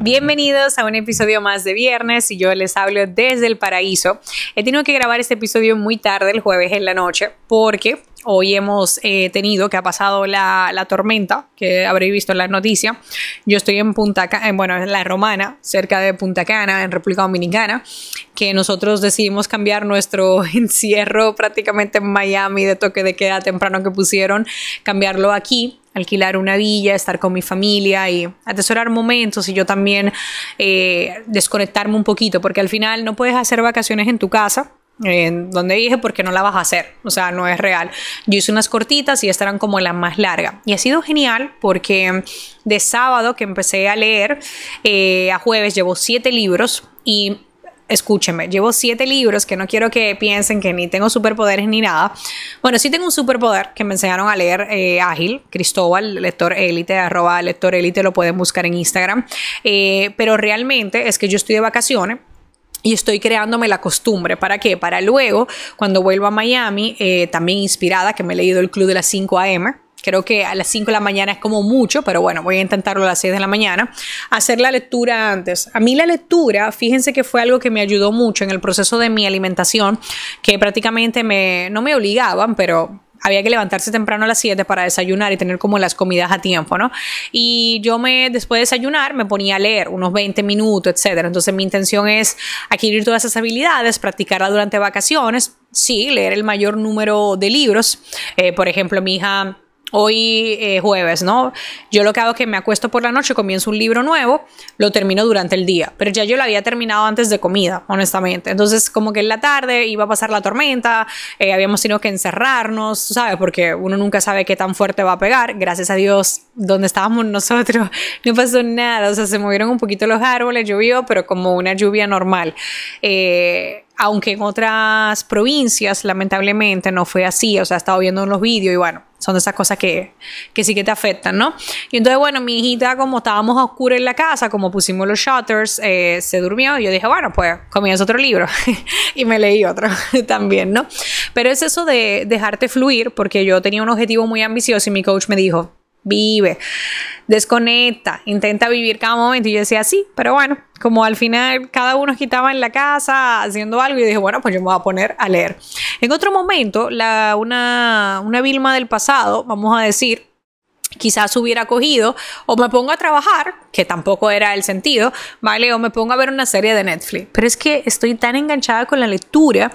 Bienvenidos a un episodio más de viernes y yo les hablo desde el paraíso. He tenido que grabar este episodio muy tarde, el jueves en la noche, porque hoy hemos eh, tenido que ha pasado la, tormenta que habréis visto en la noticia. Yo estoy en Punta Cana, bueno, en la Romana, cerca de Punta Cana, en República Dominicana, que nosotros decidimos cambiar nuestro encierro prácticamente en Miami de toque de queda temprano que pusieron, cambiarlo aquí alquilar una villa, estar con mi familia y atesorar momentos y yo también eh, desconectarme un poquito, porque al final no puedes hacer vacaciones en tu casa. En donde dije porque no la vas a hacer, o sea, no es real. Yo hice unas cortitas y estarán como las más largas. Y ha sido genial porque de sábado que empecé a leer eh, a jueves llevo siete libros y escúcheme, llevo siete libros que no quiero que piensen que ni tengo superpoderes ni nada. Bueno, sí tengo un superpoder que me enseñaron a leer eh, ágil, Cristóbal, lector élite, arroba lector élite, lo pueden buscar en Instagram. Eh, pero realmente es que yo estoy de vacaciones. Y estoy creándome la costumbre. ¿Para qué? Para luego, cuando vuelvo a Miami, eh, también inspirada, que me he leído el Club de las 5 AM, Creo que a las 5 de la mañana es como mucho, pero bueno, voy a intentarlo a las 6 de la mañana. Hacer la lectura antes. A mí la lectura, fíjense que fue algo que me ayudó mucho en el proceso de mi alimentación, que prácticamente me, no me obligaban, pero había que levantarse temprano a las 7 para desayunar y tener como las comidas a tiempo, ¿no? Y yo me, después de desayunar, me ponía a leer unos 20 minutos, etcétera. Entonces mi intención es adquirir todas esas habilidades, practicarla durante vacaciones, sí, leer el mayor número de libros. Eh, por ejemplo, mi hija Hoy eh, jueves, ¿no? Yo lo que hago es que me acuesto por la noche, comienzo un libro nuevo, lo termino durante el día, pero ya yo lo había terminado antes de comida, honestamente. Entonces, como que en la tarde iba a pasar la tormenta, eh, habíamos tenido que encerrarnos, ¿sabes? Porque uno nunca sabe qué tan fuerte va a pegar. Gracias a Dios, donde estábamos nosotros, no pasó nada, o sea, se movieron un poquito los árboles, llovió, pero como una lluvia normal. Eh, aunque en otras provincias lamentablemente no fue así, o sea, he estado viendo en los vídeos y bueno, son esas cosas que, que sí que te afectan, ¿no? Y entonces, bueno, mi hijita, como estábamos a oscuro en la casa, como pusimos los shutters, eh, se durmió y yo dije, bueno, pues comienzo otro libro y me leí otro también, ¿no? Pero es eso de dejarte fluir, porque yo tenía un objetivo muy ambicioso y mi coach me dijo, vive, desconecta, intenta vivir cada momento. Y yo decía, sí, pero bueno, como al final cada uno estaba en la casa haciendo algo y dije, bueno, pues yo me voy a poner a leer. En otro momento, la, una, una Vilma del pasado, vamos a decir, quizás hubiera cogido o me pongo a trabajar, que tampoco era el sentido, ¿vale? O me pongo a ver una serie de Netflix. Pero es que estoy tan enganchada con la lectura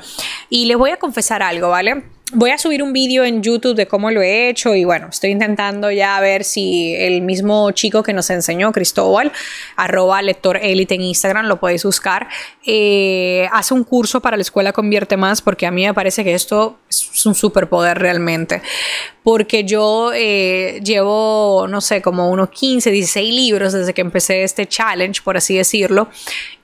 y les voy a confesar algo, ¿vale? Voy a subir un vídeo en YouTube de cómo lo he hecho y bueno, estoy intentando ya ver si el mismo chico que nos enseñó, Cristóbal, arroba lector élite en Instagram, lo podéis buscar, eh, hace un curso para la escuela Convierte Más porque a mí me parece que esto es un superpoder realmente. Porque yo eh, llevo, no sé, como unos 15, 16 libros desde que empecé este challenge, por así decirlo.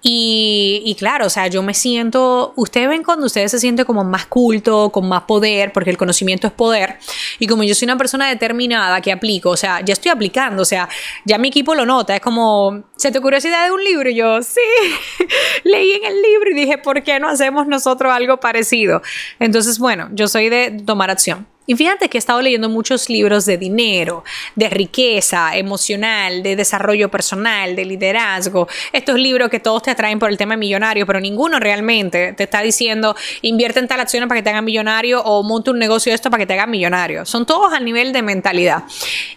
Y, y claro, o sea, yo me siento, ustedes ven cuando ustedes se sienten como más culto, con más poder, porque el conocimiento es poder. Y como yo soy una persona determinada que aplico, o sea, ya estoy aplicando, o sea, ya mi equipo lo nota, es como, ¿se te idea de un libro? Y yo, sí, leí en el libro y dije, ¿por qué no hacemos nosotros algo parecido? Entonces, bueno, yo soy de tomar acción. Y fíjate que he estado leyendo muchos libros de dinero, de riqueza emocional, de desarrollo personal, de liderazgo. Estos libros que todos te atraen por el tema millonario, pero ninguno realmente te está diciendo invierte en tal acción para que te hagan millonario o monte un negocio de esto para que te hagan millonario. Son todos al nivel de mentalidad.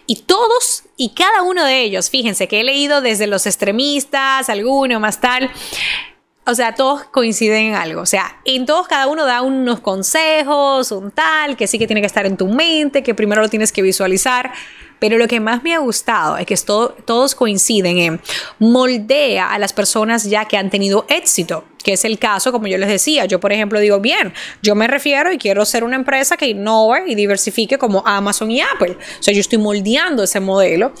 Y todos y cada uno de ellos, fíjense que he leído desde los extremistas, alguno más tal, o sea, todos coinciden en algo. O sea, en todos cada uno da unos consejos, un tal, que sí que tiene que estar en tu mente, que primero lo tienes que visualizar. Pero lo que más me ha gustado es que todos coinciden en moldea a las personas ya que han tenido éxito. que es el caso, como yo les decía. Yo, por ejemplo, digo, bien, yo me refiero y quiero ser una empresa que innove y diversifique como Amazon y Apple. O sea, yo estoy moldeando ese modelo.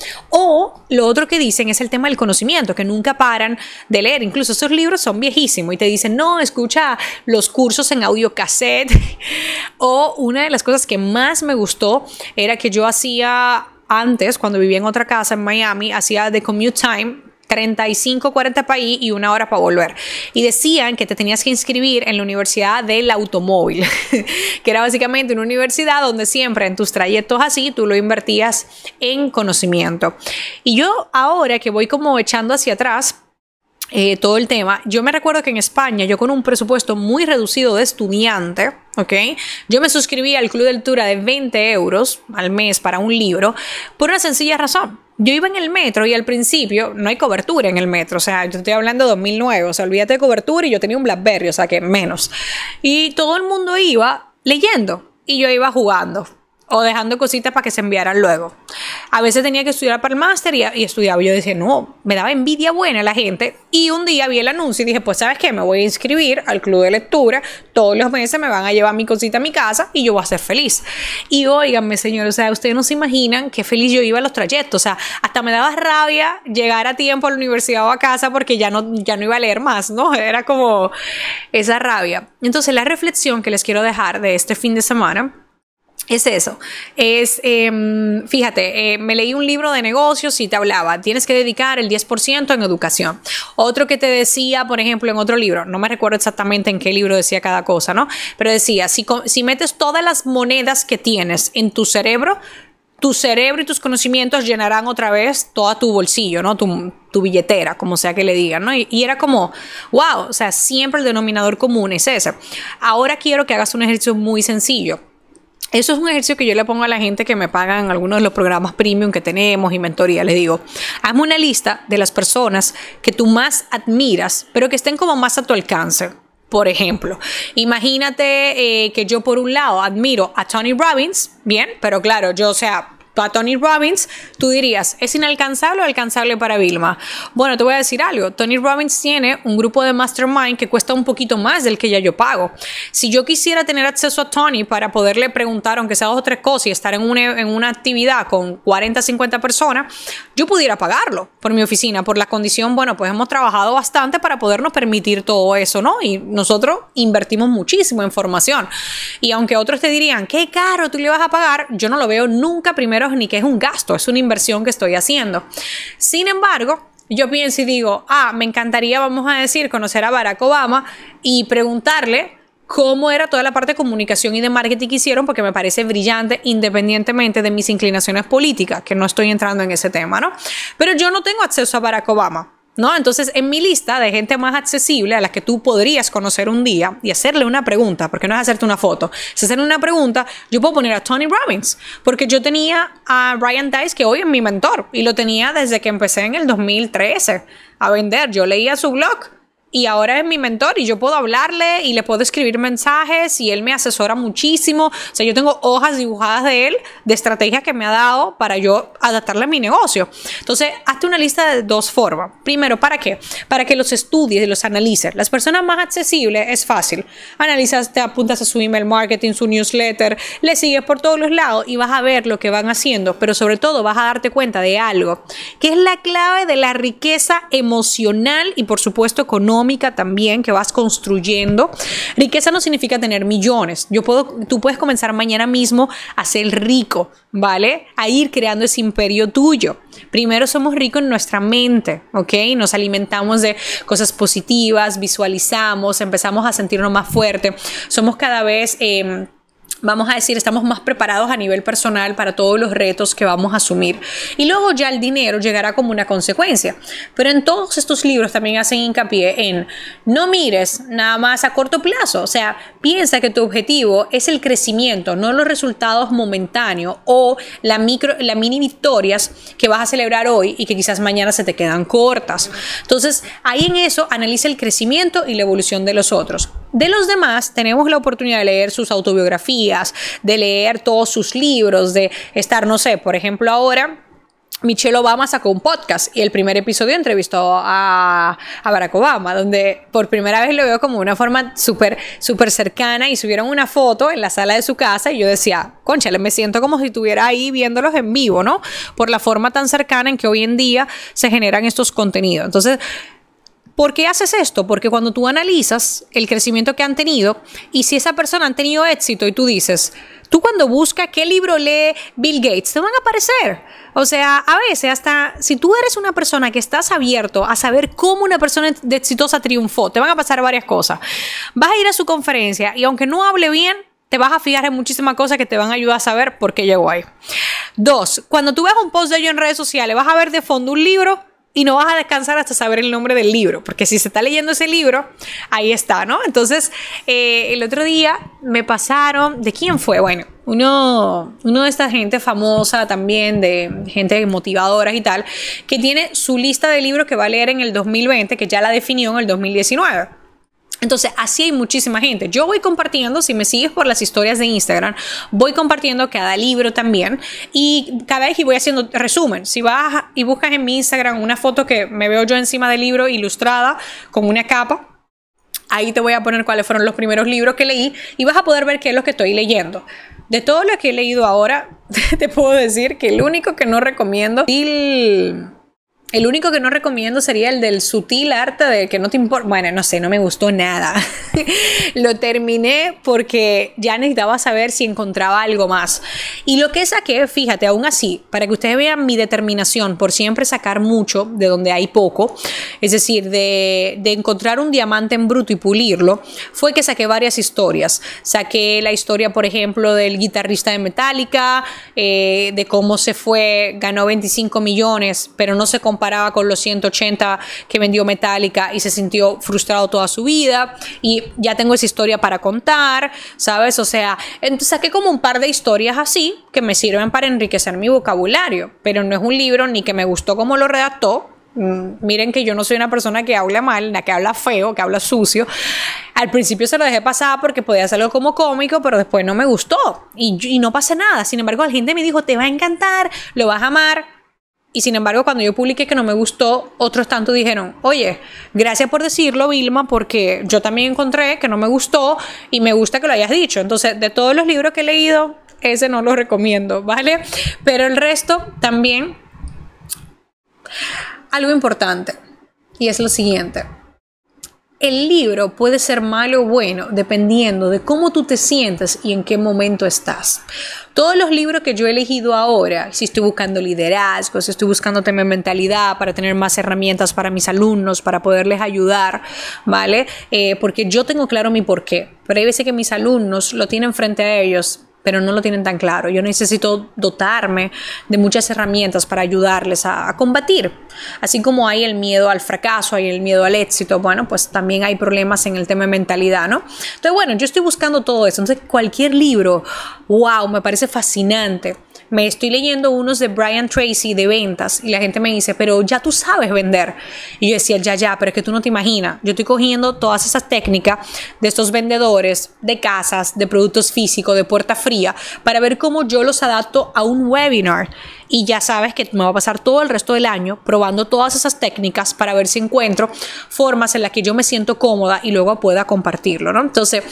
O lo otro que dicen es el tema del conocimiento, que nunca paran de leer. Incluso esos libros son viejísimos y te dicen, no, escucha los cursos en audio cassette. o una de las cosas que más me gustó era que yo hacía antes, cuando vivía en otra casa en Miami, hacía de commute time 35, 40 para ir y una hora para volver. Y decían que te tenías que inscribir en la Universidad del Automóvil, que era básicamente una universidad donde siempre en tus trayectos así tú lo invertías en conocimiento. Y yo ahora que voy como echando hacia atrás, eh, todo el tema. Yo me recuerdo que en España, yo con un presupuesto muy reducido de estudiante, ¿ok? Yo me suscribí al club de lectura de 20 euros al mes para un libro por una sencilla razón. Yo iba en el metro y al principio no hay cobertura en el metro, o sea, yo estoy hablando de 2009, o sea, olvídate de cobertura y yo tenía un BlackBerry, o sea, que menos. Y todo el mundo iba leyendo y yo iba jugando o dejando cositas para que se enviaran luego. A veces tenía que estudiar para el máster y, estudiaba. Yo decía, no, me daba envidia buena la gente. Y un día vi el anuncio y dije, pues, ¿sabes qué? Me voy a inscribir al club de lectura. Todos los meses me van a llevar mi cosita a mi casa y yo voy a ser feliz. Y óiganme, señor, o sea, ustedes no se imaginan qué feliz yo iba a los trayectos. O sea, hasta me daba rabia llegar a tiempo a la universidad o a casa porque ya no, ya no iba a leer más, ¿no? Era como esa rabia. Entonces, la reflexión que les quiero dejar de este fin de semana es eso, es, em, fíjate, eh, me leí un libro de negocios y te hablaba, tienes que dedicar el 10% en educación. Otro que te decía, por ejemplo, en otro libro, no me recuerdo exactamente en qué libro decía cada cosa, ¿no? Pero decía, si, si metes todas las monedas que tienes en tu cerebro, tu cerebro y tus conocimientos llenarán otra vez todo tu bolsillo, ¿no? Tu, tu billetera, como sea que le digan, ¿no? Y, y, era como, wow, o sea, siempre el denominador común es ese. Ahora quiero que hagas un ejercicio muy sencillo eso es un ejercicio que yo le pongo a la gente que me pagan algunos de los programas premium que tenemos y mentoría. Les digo, hazme una lista de las personas que tú más admiras, pero que estén como más a tu alcance. Por ejemplo, imagínate eh, que yo por un lado admiro a Tony Robbins, bien, pero claro, yo, o sea, a Tony Robbins, tú dirías, ¿es inalcanzable o alcanzable para Vilma? Bueno, te voy a decir algo. Tony Robbins tiene un grupo de mastermind que cuesta un poquito más del que ya yo pago. Si yo quisiera tener acceso a Tony para poderle preguntar, aunque sea dos o tres cosas, y estar en una, en una actividad con 40, 50 personas, yo pudiera pagarlo por mi oficina, por la condición, bueno, pues hemos trabajado bastante para podernos permitir todo eso, ¿no? Y nosotros invertimos muchísimo en formación. Y aunque otros te dirían, qué caro tú le vas a pagar, yo no lo veo nunca primero ni que es un gasto, es una inversión que estoy haciendo. Sin embargo, yo pienso y digo, ah, me encantaría, vamos a decir, conocer a Barack Obama y preguntarle cómo era toda la parte de comunicación y de marketing que hicieron, porque me parece brillante independientemente de mis inclinaciones políticas, que no estoy entrando en ese tema, ¿no? Pero yo no tengo acceso a Barack Obama. ¿No? Entonces, en mi lista de gente más accesible a la que tú podrías conocer un día y hacerle una pregunta, porque no es hacerte una foto, es hacerle una pregunta, yo puedo poner a Tony Robbins, porque yo tenía a Ryan Dice, que hoy es mi mentor, y lo tenía desde que empecé en el 2013 a vender. Yo leía su blog y ahora es mi mentor y yo puedo hablarle y le puedo escribir mensajes y él me asesora muchísimo. O sea, yo tengo hojas dibujadas de él, de estrategias que me ha dado para yo adaptarle a mi negocio. Entonces, hazte una lista de dos formas. Primero, ¿para qué? Para que los estudies y los analices. Las personas más accesibles es fácil. Analizas, te apuntas a su email marketing, su newsletter, le sigues por todos los lados y vas a ver lo que van haciendo, pero sobre todo vas a darte cuenta de algo, que es la clave de la riqueza emocional y por supuesto económica también que vas construyendo. Riqueza no significa tener millones. Yo puedo, tú puedes comenzar mañana mismo a ser rico, ¿vale? A ir creando ese imperio tuyo. Primero somos ricos en nuestra mente, ¿ok? Nos alimentamos de cosas positivas, visualizamos, empezamos a sentirnos más fuertes. Somos cada vez... Eh, vamos a decir, estamos más preparados a nivel personal para todos los retos que vamos a asumir. Y luego ya el dinero llegará como una consecuencia. Pero en todos estos libros también hacen hincapié en no mires nada más a corto plazo, o sea, piensa que tu objetivo es el crecimiento, no los resultados momentáneos o la micro, la mini victorias que vas a celebrar hoy y que quizás mañana se te quedan cortas. Entonces, ahí en eso analiza el crecimiento y la evolución de los otros. De los demás, tenemos la oportunidad de leer sus autobiografías, de leer todos sus libros, de estar, no sé, por ejemplo, ahora Michelle Obama sacó un podcast y el primer episodio entrevistó a, Barack Obama, donde por primera vez lo veo como una forma súper, súper cercana y subieron una foto en la sala de su casa y yo decía, conchale, me siento como si estuviera ahí viéndolos en vivo, ¿no? Por la forma tan cercana en que hoy en día se generan estos contenidos. Entonces, ¿Por qué haces esto? Porque cuando tú analizas el crecimiento que han tenido y si esa persona ha tenido éxito y tú dices, tú cuando buscas qué libro lee Bill Gates, te van a aparecer. O sea, a veces hasta si tú eres una persona que estás abierto a saber cómo una persona exitosa triunfó, te van a pasar varias cosas. Vas a ir a su conferencia y aunque no hable bien, te vas a fijar en muchísimas cosas que te van a ayudar a saber por qué llegó ahí. Dos, cuando tú ves un post de ellos en redes sociales, vas a ver de fondo un libro y no vas a descansar hasta saber el nombre del libro, porque si se está leyendo ese libro, ahí está, ¿no? Entonces, eh, el otro día me pasaron, ¿de quién fue? Bueno, uno, uno de esta gente famosa también, de gente motivadora y tal, que tiene su lista de libros que va a leer en el 2020, que ya la definió en el 2019. Entonces, así hay muchísima gente. Yo voy compartiendo, si me sigues por las historias de Instagram, voy compartiendo cada libro también y cada vez voy haciendo resumen. Si vas y buscas en mi Instagram una foto que me veo yo encima del libro ilustrada con una capa, ahí te voy a poner cuáles fueron los primeros libros que leí y vas a poder ver qué es lo que estoy leyendo. De todo lo que he leído ahora, te puedo decir que el único que no recomiendo el único que no recomiendo sería el del sutil arte de que no te importa. Bueno, no sé, no me gustó nada. lo terminé porque ya necesitaba saber si encontraba algo más. Y lo que saqué, fíjate, aún así, para que ustedes vean mi determinación por siempre sacar mucho de donde hay poco, es decir, de, encontrar un diamante en bruto y pulirlo, fue que saqué varias historias. Saqué la historia, por ejemplo, del guitarrista de Metallica, eh, de cómo se fue, ganó 25 millones, pero no se comparó comparaba con los 180 que vendió Metallica y se sintió frustrado toda su vida y ya tengo esa historia para contar, ¿sabes? O sea, saqué como un par de historias así que me sirven para enriquecer mi vocabulario, pero no es un libro ni que me gustó como lo redactó, mm, Miren que yo no soy una persona que habla mal, que habla feo, que habla sucio. Al principio se lo dejé pasar porque podía hacerlo como cómico, pero después no me gustó y, y no pasa nada. Sin embargo, la gente me dijo, te va a encantar, lo vas a amar. Y sin embargo, cuando yo publiqué que no me gustó, otros tantos dijeron, oye, gracias por decirlo, Vilma, porque yo también encontré que no me gustó y me gusta que lo hayas dicho. Entonces, de todos los libros que he leído, ese no lo recomiendo, ¿vale? Pero el resto también, algo importante, y es lo siguiente. El libro puede ser malo o bueno dependiendo de cómo tú te sientes y en qué momento estás. Todos los libros que yo he elegido ahora, si estoy buscando liderazgo, si estoy buscando tener mentalidad para tener más herramientas para mis alumnos, para poderles ayudar, ¿vale? Eh, porque yo tengo claro mi porqué, pero hay veces que mis alumnos lo tienen frente a ellos pero no lo tienen tan claro. Yo necesito dotarme de muchas herramientas para ayudarles a, combatir. Así como hay el miedo al fracaso, hay el miedo al éxito, bueno, pues también hay problemas en el tema de mentalidad, ¿no? Entonces, bueno, yo estoy buscando todo eso. Entonces, cualquier libro, wow, me parece fascinante me estoy leyendo unos de Brian Tracy de ventas y la gente me dice, pero ya tú sabes vender. Y yo decía, ya, ya, pero es que tú no te imaginas. Yo estoy cogiendo todas esas técnicas de estos vendedores de casas, de productos físicos, de puerta fría, para ver cómo yo los adapto a un webinar y ya sabes que me va a pasar todo el resto del año probando todas esas técnicas para ver si encuentro formas en las que yo me siento cómoda y luego pueda compartirlo, ¿no? Entonces,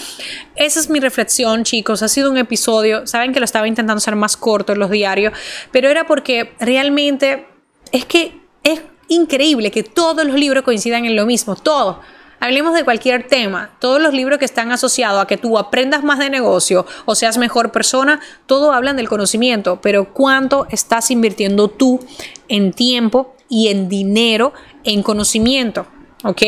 esa es mi reflexión, chicos. Ha sido un episodio, saben que lo estaba intentando hacer más corto diarios, pero era porque realmente es que es increíble que todos los libros coincidan en lo mismo, todo Hablemos de cualquier tema. Todos los libros que están asociados a que tú aprendas más de negocio o seas mejor persona, todo hablan del conocimiento, pero ¿cuánto estás invirtiendo tú en tiempo y en dinero en conocimiento? ¿Ok?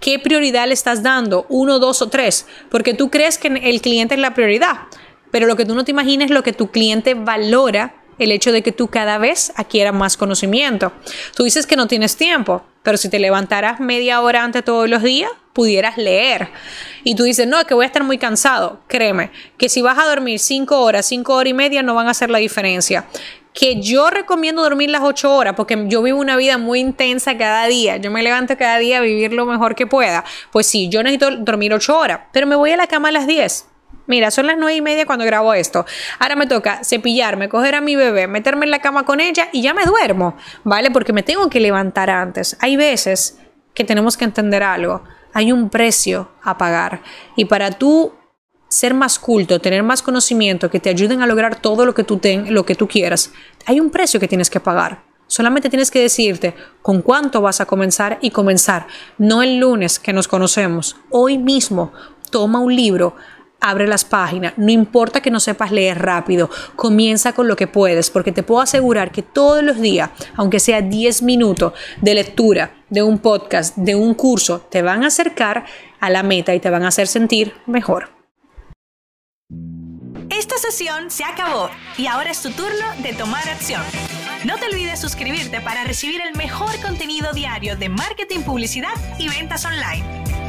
¿Qué prioridad le estás dando? ¿Uno, dos o tres? Porque tú crees que el cliente es la prioridad, pero lo que tú no te imaginas es lo que tu cliente valora el hecho de que tú cada vez adquieras más conocimiento. Tú dices que no tienes tiempo, pero si te levantaras media hora antes todos los días, pudieras leer. Y tú dices, no, es que voy a estar muy cansado. Créeme, que si vas a dormir cinco horas, cinco horas y media, no van a hacer la diferencia. Que yo recomiendo dormir las ocho horas, porque yo vivo una vida muy intensa cada día. Yo me levanto cada día a vivir lo mejor que pueda. Pues sí, yo necesito dormir ocho horas, pero me voy a la cama a las diez Mira, son las nueve y media cuando grabo esto. Ahora me toca cepillarme, coger a mi bebé, meterme en la cama con ella y ya me duermo, ¿vale? Porque me tengo que levantar antes. Hay veces que tenemos que entender algo. Hay un precio a pagar. Y para tú ser más culto, tener más conocimiento, que te ayuden a lograr todo lo que tú, ten, lo que tú quieras, hay un precio que tienes que pagar. Solamente tienes que decirte con cuánto vas a comenzar y comenzar. No el lunes que nos conocemos. Hoy mismo toma un libro, abre las páginas. No importa que no sepas leer rápido. Comienza con lo que puedes, porque te puedo asegurar que todos los días, aunque sea 10 minutos de lectura, de un podcast, de un curso, te van a acercar a la meta y te van a hacer sentir mejor. Esta sesión se acabó y ahora es tu turno de tomar acción. No te olvides suscribirte para recibir el mejor contenido diario de marketing, publicidad y ventas online.